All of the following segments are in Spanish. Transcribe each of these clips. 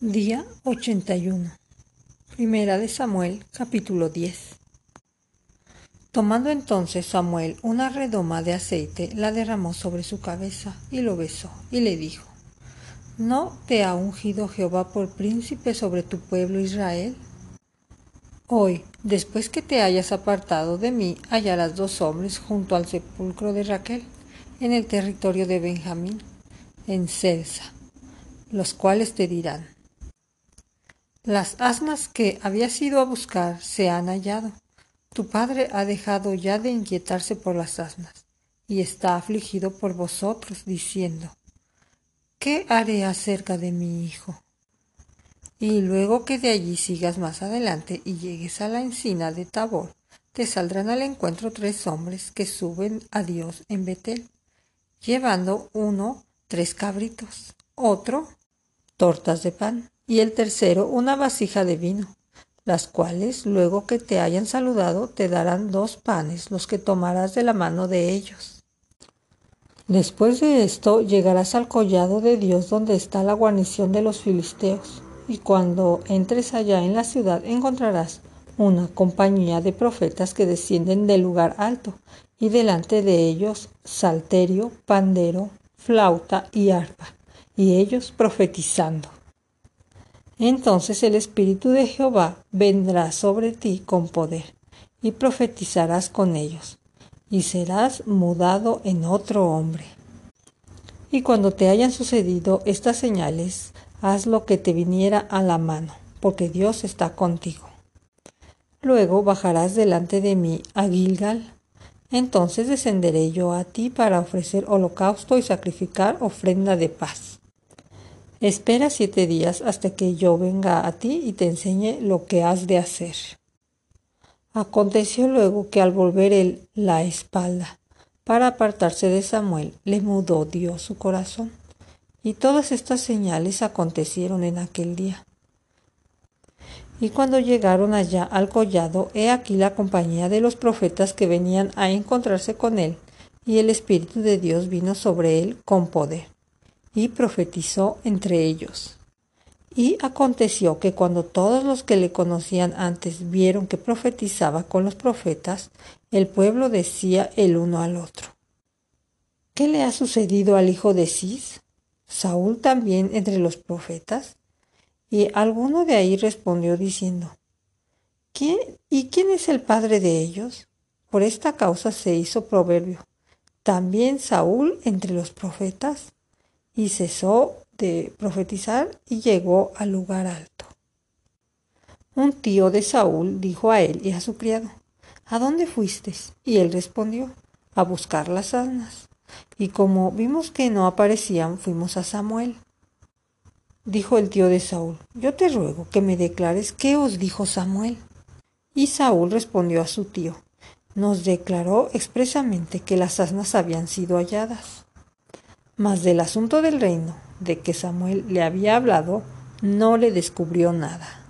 Día 81. Primera de Samuel, capítulo 10. Tomando entonces Samuel una redoma de aceite, la derramó sobre su cabeza y lo besó, y le dijo, ¿No te ha ungido Jehová por príncipe sobre tu pueblo Israel? Hoy, después que te hayas apartado de mí, hallarás dos hombres junto al sepulcro de Raquel, en el territorio de Benjamín, en Celsa, los cuales te dirán, las asnas que habías ido a buscar se han hallado. Tu padre ha dejado ya de inquietarse por las asnas, y está afligido por vosotros, diciendo, ¿Qué haré acerca de mi hijo? Y luego que de allí sigas más adelante y llegues a la encina de Tabor, te saldrán al encuentro tres hombres que suben a Dios en Betel, llevando uno tres cabritos, otro tortas de pan y el tercero una vasija de vino, las cuales luego que te hayan saludado te darán dos panes, los que tomarás de la mano de ellos. Después de esto llegarás al collado de Dios donde está la guarnición de los filisteos, y cuando entres allá en la ciudad encontrarás una compañía de profetas que descienden del lugar alto, y delante de ellos salterio, pandero, flauta y arpa, y ellos profetizando. Entonces el Espíritu de Jehová vendrá sobre ti con poder, y profetizarás con ellos, y serás mudado en otro hombre. Y cuando te hayan sucedido estas señales, haz lo que te viniera a la mano, porque Dios está contigo. Luego bajarás delante de mí a Gilgal. Entonces descenderé yo a ti para ofrecer holocausto y sacrificar ofrenda de paz. Espera siete días hasta que yo venga a ti y te enseñe lo que has de hacer. Aconteció luego que al volver él la espalda para apartarse de Samuel, le mudó Dios su corazón. Y todas estas señales acontecieron en aquel día. Y cuando llegaron allá al collado, he aquí la compañía de los profetas que venían a encontrarse con él, y el Espíritu de Dios vino sobre él con poder y profetizó entre ellos. Y aconteció que cuando todos los que le conocían antes vieron que profetizaba con los profetas, el pueblo decía el uno al otro, ¿Qué le ha sucedido al hijo de Cis? ¿Saúl también entre los profetas? Y alguno de ahí respondió diciendo, ¿Quién, ¿Y quién es el padre de ellos? Por esta causa se hizo proverbio. ¿También Saúl entre los profetas? Y cesó de profetizar y llegó al lugar alto. Un tío de Saúl dijo a él y a su criado, ¿A dónde fuiste? Y él respondió, a buscar las asnas. Y como vimos que no aparecían, fuimos a Samuel. Dijo el tío de Saúl, yo te ruego que me declares qué os dijo Samuel. Y Saúl respondió a su tío, nos declaró expresamente que las asnas habían sido halladas. Mas del asunto del reino de que Samuel le había hablado, no le descubrió nada.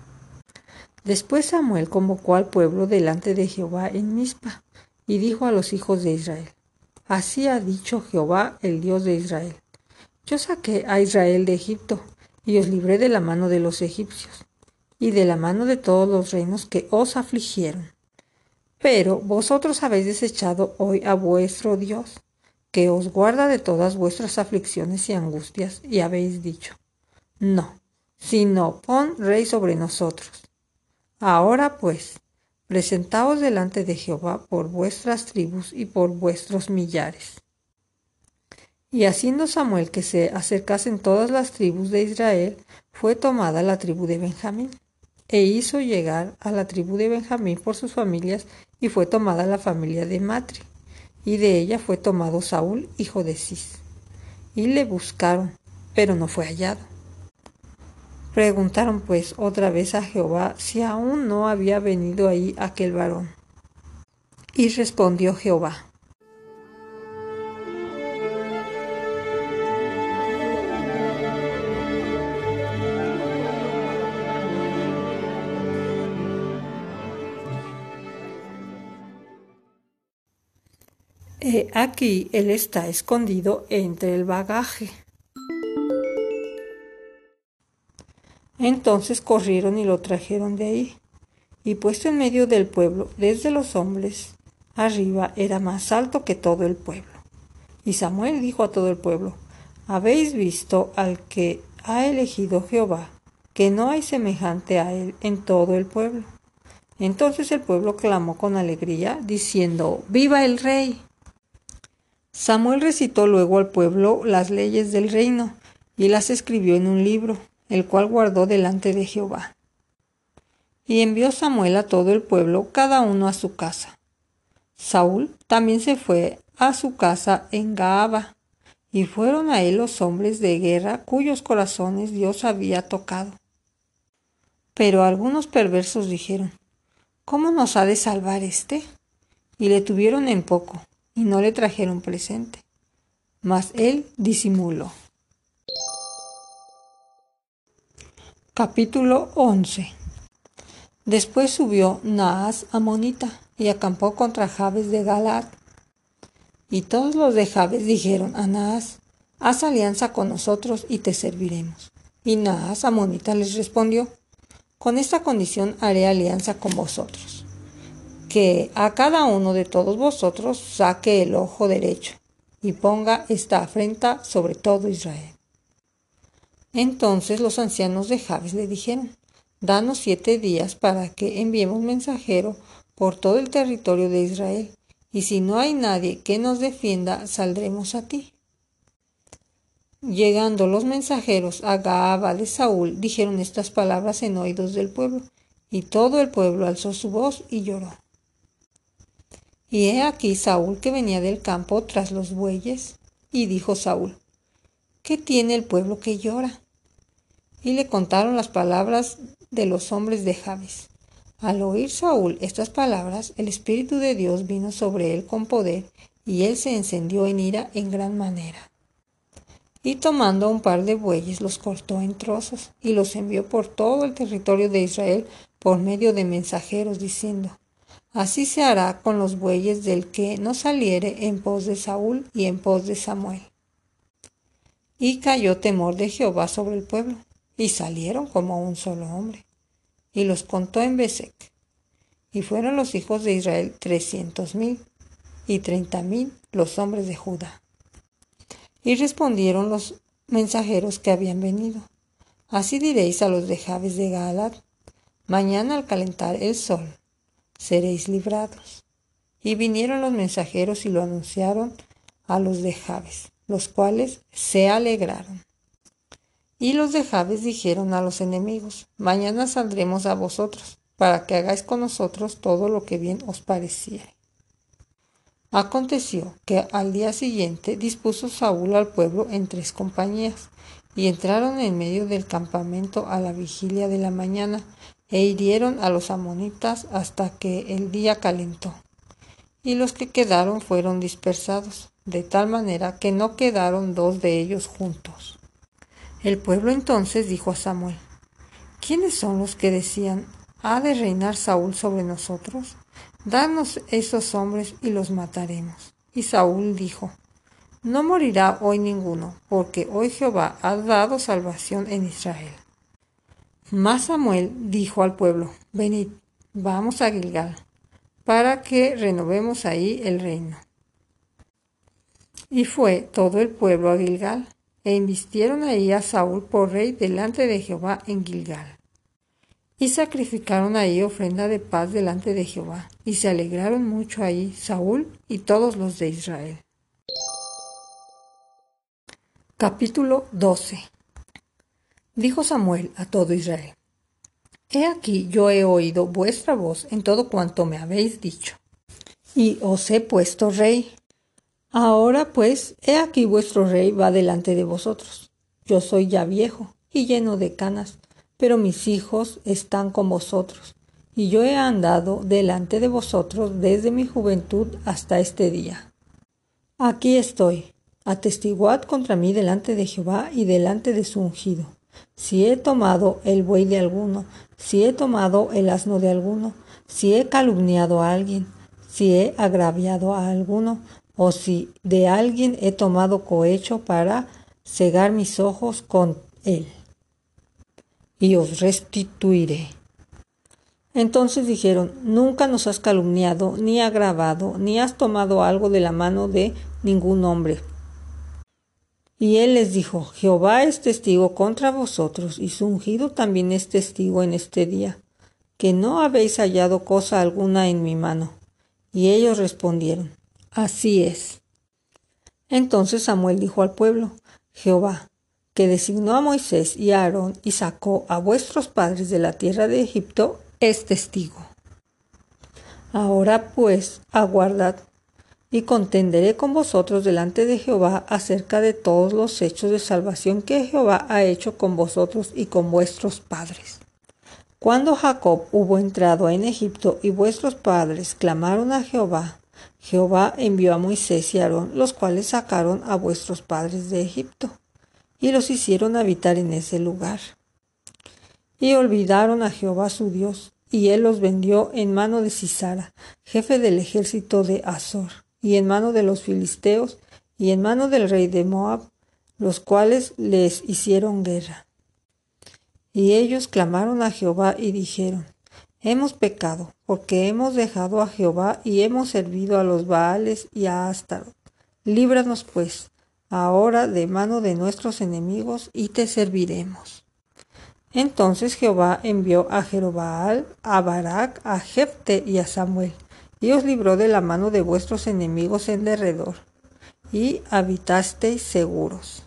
Después Samuel convocó al pueblo delante de Jehová en Mizpa, y dijo a los hijos de Israel, Así ha dicho Jehová, el Dios de Israel. Yo saqué a Israel de Egipto, y os libré de la mano de los egipcios, y de la mano de todos los reinos que os afligieron. Pero vosotros habéis desechado hoy a vuestro Dios, que os guarda de todas vuestras aflicciones y angustias, y habéis dicho, no, sino pon rey sobre nosotros. Ahora pues, presentaos delante de Jehová por vuestras tribus y por vuestros millares. Y haciendo Samuel que se acercasen todas las tribus de Israel, fue tomada la tribu de Benjamín, e hizo llegar a la tribu de Benjamín por sus familias, y fue tomada la familia de Matri y de ella fue tomado Saúl, hijo de Cis. Y le buscaron, pero no fue hallado. Preguntaron pues otra vez a Jehová si aún no había venido ahí aquel varón. Y respondió Jehová, aquí él está escondido entre el bagaje. Entonces corrieron y lo trajeron de ahí, y puesto en medio del pueblo, desde los hombres arriba, era más alto que todo el pueblo. Y Samuel dijo a todo el pueblo, Habéis visto al que ha elegido Jehová, que no hay semejante a él en todo el pueblo. Entonces el pueblo clamó con alegría, diciendo, Viva el rey. Samuel recitó luego al pueblo las leyes del reino, y las escribió en un libro, el cual guardó delante de Jehová. Y envió Samuel a todo el pueblo, cada uno a su casa. Saúl también se fue a su casa en Gaaba, y fueron a él los hombres de guerra cuyos corazones Dios había tocado. Pero algunos perversos dijeron, ¿Cómo nos ha de salvar éste? Y le tuvieron en poco, y no le trajeron presente. Mas él disimuló. Capítulo 11 Después subió Naas a Monita y acampó contra Jabes de Galad. Y todos los de Jabes dijeron a Naas, haz alianza con nosotros y te serviremos. Y Naas Monita les respondió, con esta condición haré alianza con vosotros, que a cada uno de todos vosotros saque el ojo derecho y ponga esta afrenta sobre todo Israel. Entonces los ancianos de Jabes le dijeron, Danos siete días para que enviemos mensajero por todo el territorio de Israel, y si no hay nadie que nos defienda, saldremos a ti. Llegando los mensajeros a Gaaba de Saúl, dijeron estas palabras en oídos del pueblo, y todo el pueblo alzó su voz y lloró. Y he aquí Saúl que venía del campo tras los bueyes, y dijo Saúl, ¿qué tiene el pueblo que llora? y le contaron las palabras de los hombres de Jabes. Al oír Saúl estas palabras, el Espíritu de Dios vino sobre él con poder, y él se encendió en ira en gran manera. Y tomando un par de bueyes los cortó en trozos, y los envió por todo el territorio de Israel por medio de mensajeros, diciendo, Así se hará con los bueyes del que no saliere en pos de Saúl y en pos de Samuel. Y cayó temor de Jehová sobre el pueblo, y salieron como un solo hombre. Y los contó en Besec. Y fueron los hijos de Israel trescientos mil y treinta mil los hombres de Judá. Y respondieron los mensajeros que habían venido. Así diréis a los de Jabes de Gaalad, mañana al calentar el sol, seréis librados. Y vinieron los mensajeros y lo anunciaron a los de Jabes, los cuales se alegraron. Y los de Jabes dijeron a los enemigos, mañana saldremos a vosotros, para que hagáis con nosotros todo lo que bien os pareciere. Aconteció que al día siguiente dispuso Saúl al pueblo en tres compañías, y entraron en medio del campamento a la vigilia de la mañana, e hirieron a los amonitas hasta que el día calentó. Y los que quedaron fueron dispersados, de tal manera que no quedaron dos de ellos juntos. El pueblo entonces dijo a Samuel, ¿quiénes son los que decían, ¿ha de reinar Saúl sobre nosotros? Danos esos hombres y los mataremos. Y Saúl dijo, No morirá hoy ninguno, porque hoy Jehová ha dado salvación en Israel. Mas Samuel dijo al pueblo, Venid, vamos a Gilgal, para que renovemos ahí el reino. Y fue todo el pueblo a Gilgal, e invistieron ahí a Saúl por rey delante de Jehová en Gilgal. Y sacrificaron ahí ofrenda de paz delante de Jehová, y se alegraron mucho ahí Saúl y todos los de Israel. Capítulo 12 Dijo Samuel a todo Israel, He aquí yo he oído vuestra voz en todo cuanto me habéis dicho, y os he puesto rey Ahora pues, he aquí vuestro rey va delante de vosotros. Yo soy ya viejo y lleno de canas, pero mis hijos están con vosotros, y yo he andado delante de vosotros desde mi juventud hasta este día. Aquí estoy, atestiguad contra mí delante de Jehová y delante de su ungido. Si he tomado el buey de alguno, si he tomado el asno de alguno, si he calumniado a alguien, si he agraviado a alguno, o si de alguien he tomado cohecho para cegar mis ojos con él. y os restituiré. Entonces dijeron, nunca nos has calumniado, ni agravado, ni has tomado algo de la mano de ningún hombre. Y él les dijo, Jehová es testigo contra vosotros, y su ungido también es testigo en este día, que no habéis hallado cosa alguna en mi mano. Y ellos respondieron, Así es. Entonces Samuel dijo al pueblo, Jehová, que designó a Moisés y a Aarón y sacó a vuestros padres de la tierra de Egipto, es testigo. Ahora pues, aguardad, y contenderé con vosotros delante de Jehová acerca de todos los hechos de salvación que Jehová ha hecho con vosotros y con vuestros padres. Cuando Jacob hubo entrado en Egipto y vuestros padres clamaron a Jehová, Jehová envió a Moisés y Aarón, los cuales sacaron a vuestros padres de Egipto, y los hicieron habitar en ese lugar. Y olvidaron a Jehová su Dios, y él los vendió en mano de Sisara, jefe del ejército de Azor, y en mano de los filisteos, y en mano del rey de Moab, los cuales les hicieron guerra. Y ellos clamaron a Jehová y dijeron, Hemos pecado, porque hemos dejado a Jehová y hemos servido a los Baales y a Astarot. Líbranos, pues, ahora de mano de nuestros enemigos, y te serviremos. Entonces Jehová envió a Jerobaal, a Barak, a Jefte y a Samuel, y libró de la mano de vuestros enemigos en derredor, y habitasteis seguros.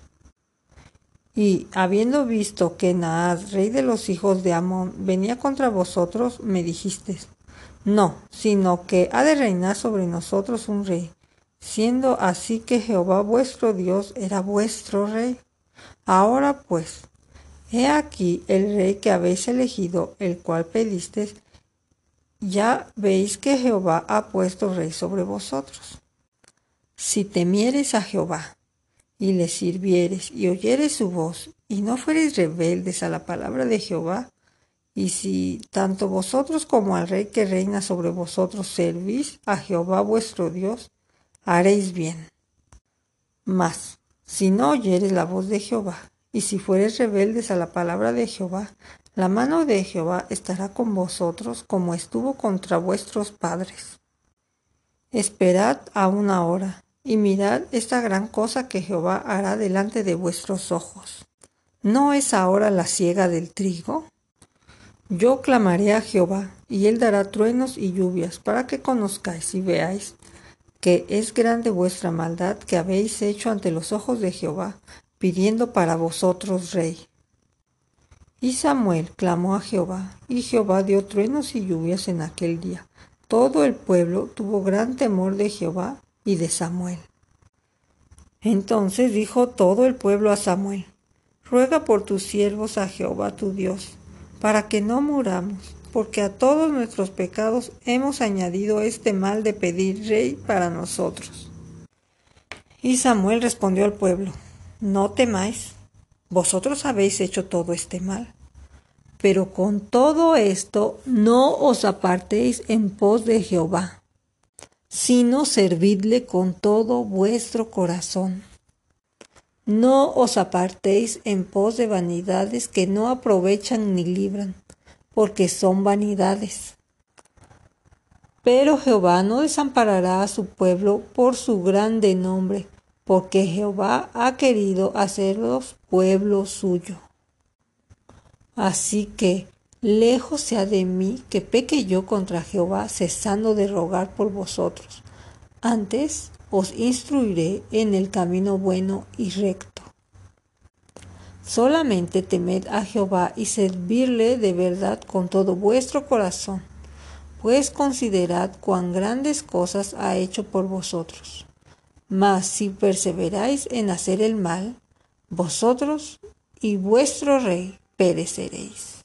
Y habiendo visto que Naas, rey de los hijos de Amón, venía contra vosotros, me dijisteis, no, sino que ha de reinar sobre nosotros un rey, siendo así que Jehová vuestro Dios era vuestro rey. Ahora pues, He aquí el rey que habéis elegido, el cual pedisteis, ya veis que Jehová ha puesto rey sobre vosotros. Si temieres a Jehová, y le sirvieres, y oyeres su voz, y no fuereis rebeldes a la palabra de Jehová, y si tanto vosotros como al rey que reina sobre vosotros servís a Jehová vuestro Dios, haréis bien. Mas, si no oyeres la voz de Jehová, y si fueres rebeldes a la palabra de Jehová, la mano de Jehová estará con vosotros como estuvo contra vuestros padres. Esperad aún ahora, y mirad esta gran cosa que Jehová hará delante de vuestros ojos. ¿No es ahora la siega del trigo? Yo clamaré a Jehová, y él dará truenos y lluvias, para que conozcáis y veáis que es grande vuestra maldad que habéis hecho ante los ojos de Jehová, pidiendo para vosotros rey. Y Samuel clamó a Jehová, y Jehová dio truenos y lluvias en aquel día. Todo el pueblo tuvo gran temor de Jehová y de Samuel. Entonces dijo todo el pueblo a Samuel, Ruega por tus siervos a Jehová tu Dios, para que no muramos, porque a todos nuestros pecados hemos añadido este mal de pedir rey para nosotros. Y Samuel respondió al pueblo, no temáis, vosotros habéis hecho todo este mal. Pero con todo esto no os apartéis en pos de Jehová, sino servidle con todo vuestro corazón. No os apartéis en pos de vanidades que no aprovechan ni libran, porque son vanidades. Pero Jehová no desamparará a su pueblo por su grande nombre, porque Jehová ha querido hacerlos pueblo suyo. Así que, lejos sea de mí que peque yo contra Jehová, cesando de rogar por vosotros. Antes os instruiré en el camino bueno y recto. Solamente temed a Jehová y servirle de verdad con todo vuestro corazón, pues considerad cuán grandes cosas ha hecho por vosotros. Mas si perseveráis en hacer el mal, vosotros y vuestro rey pereceréis.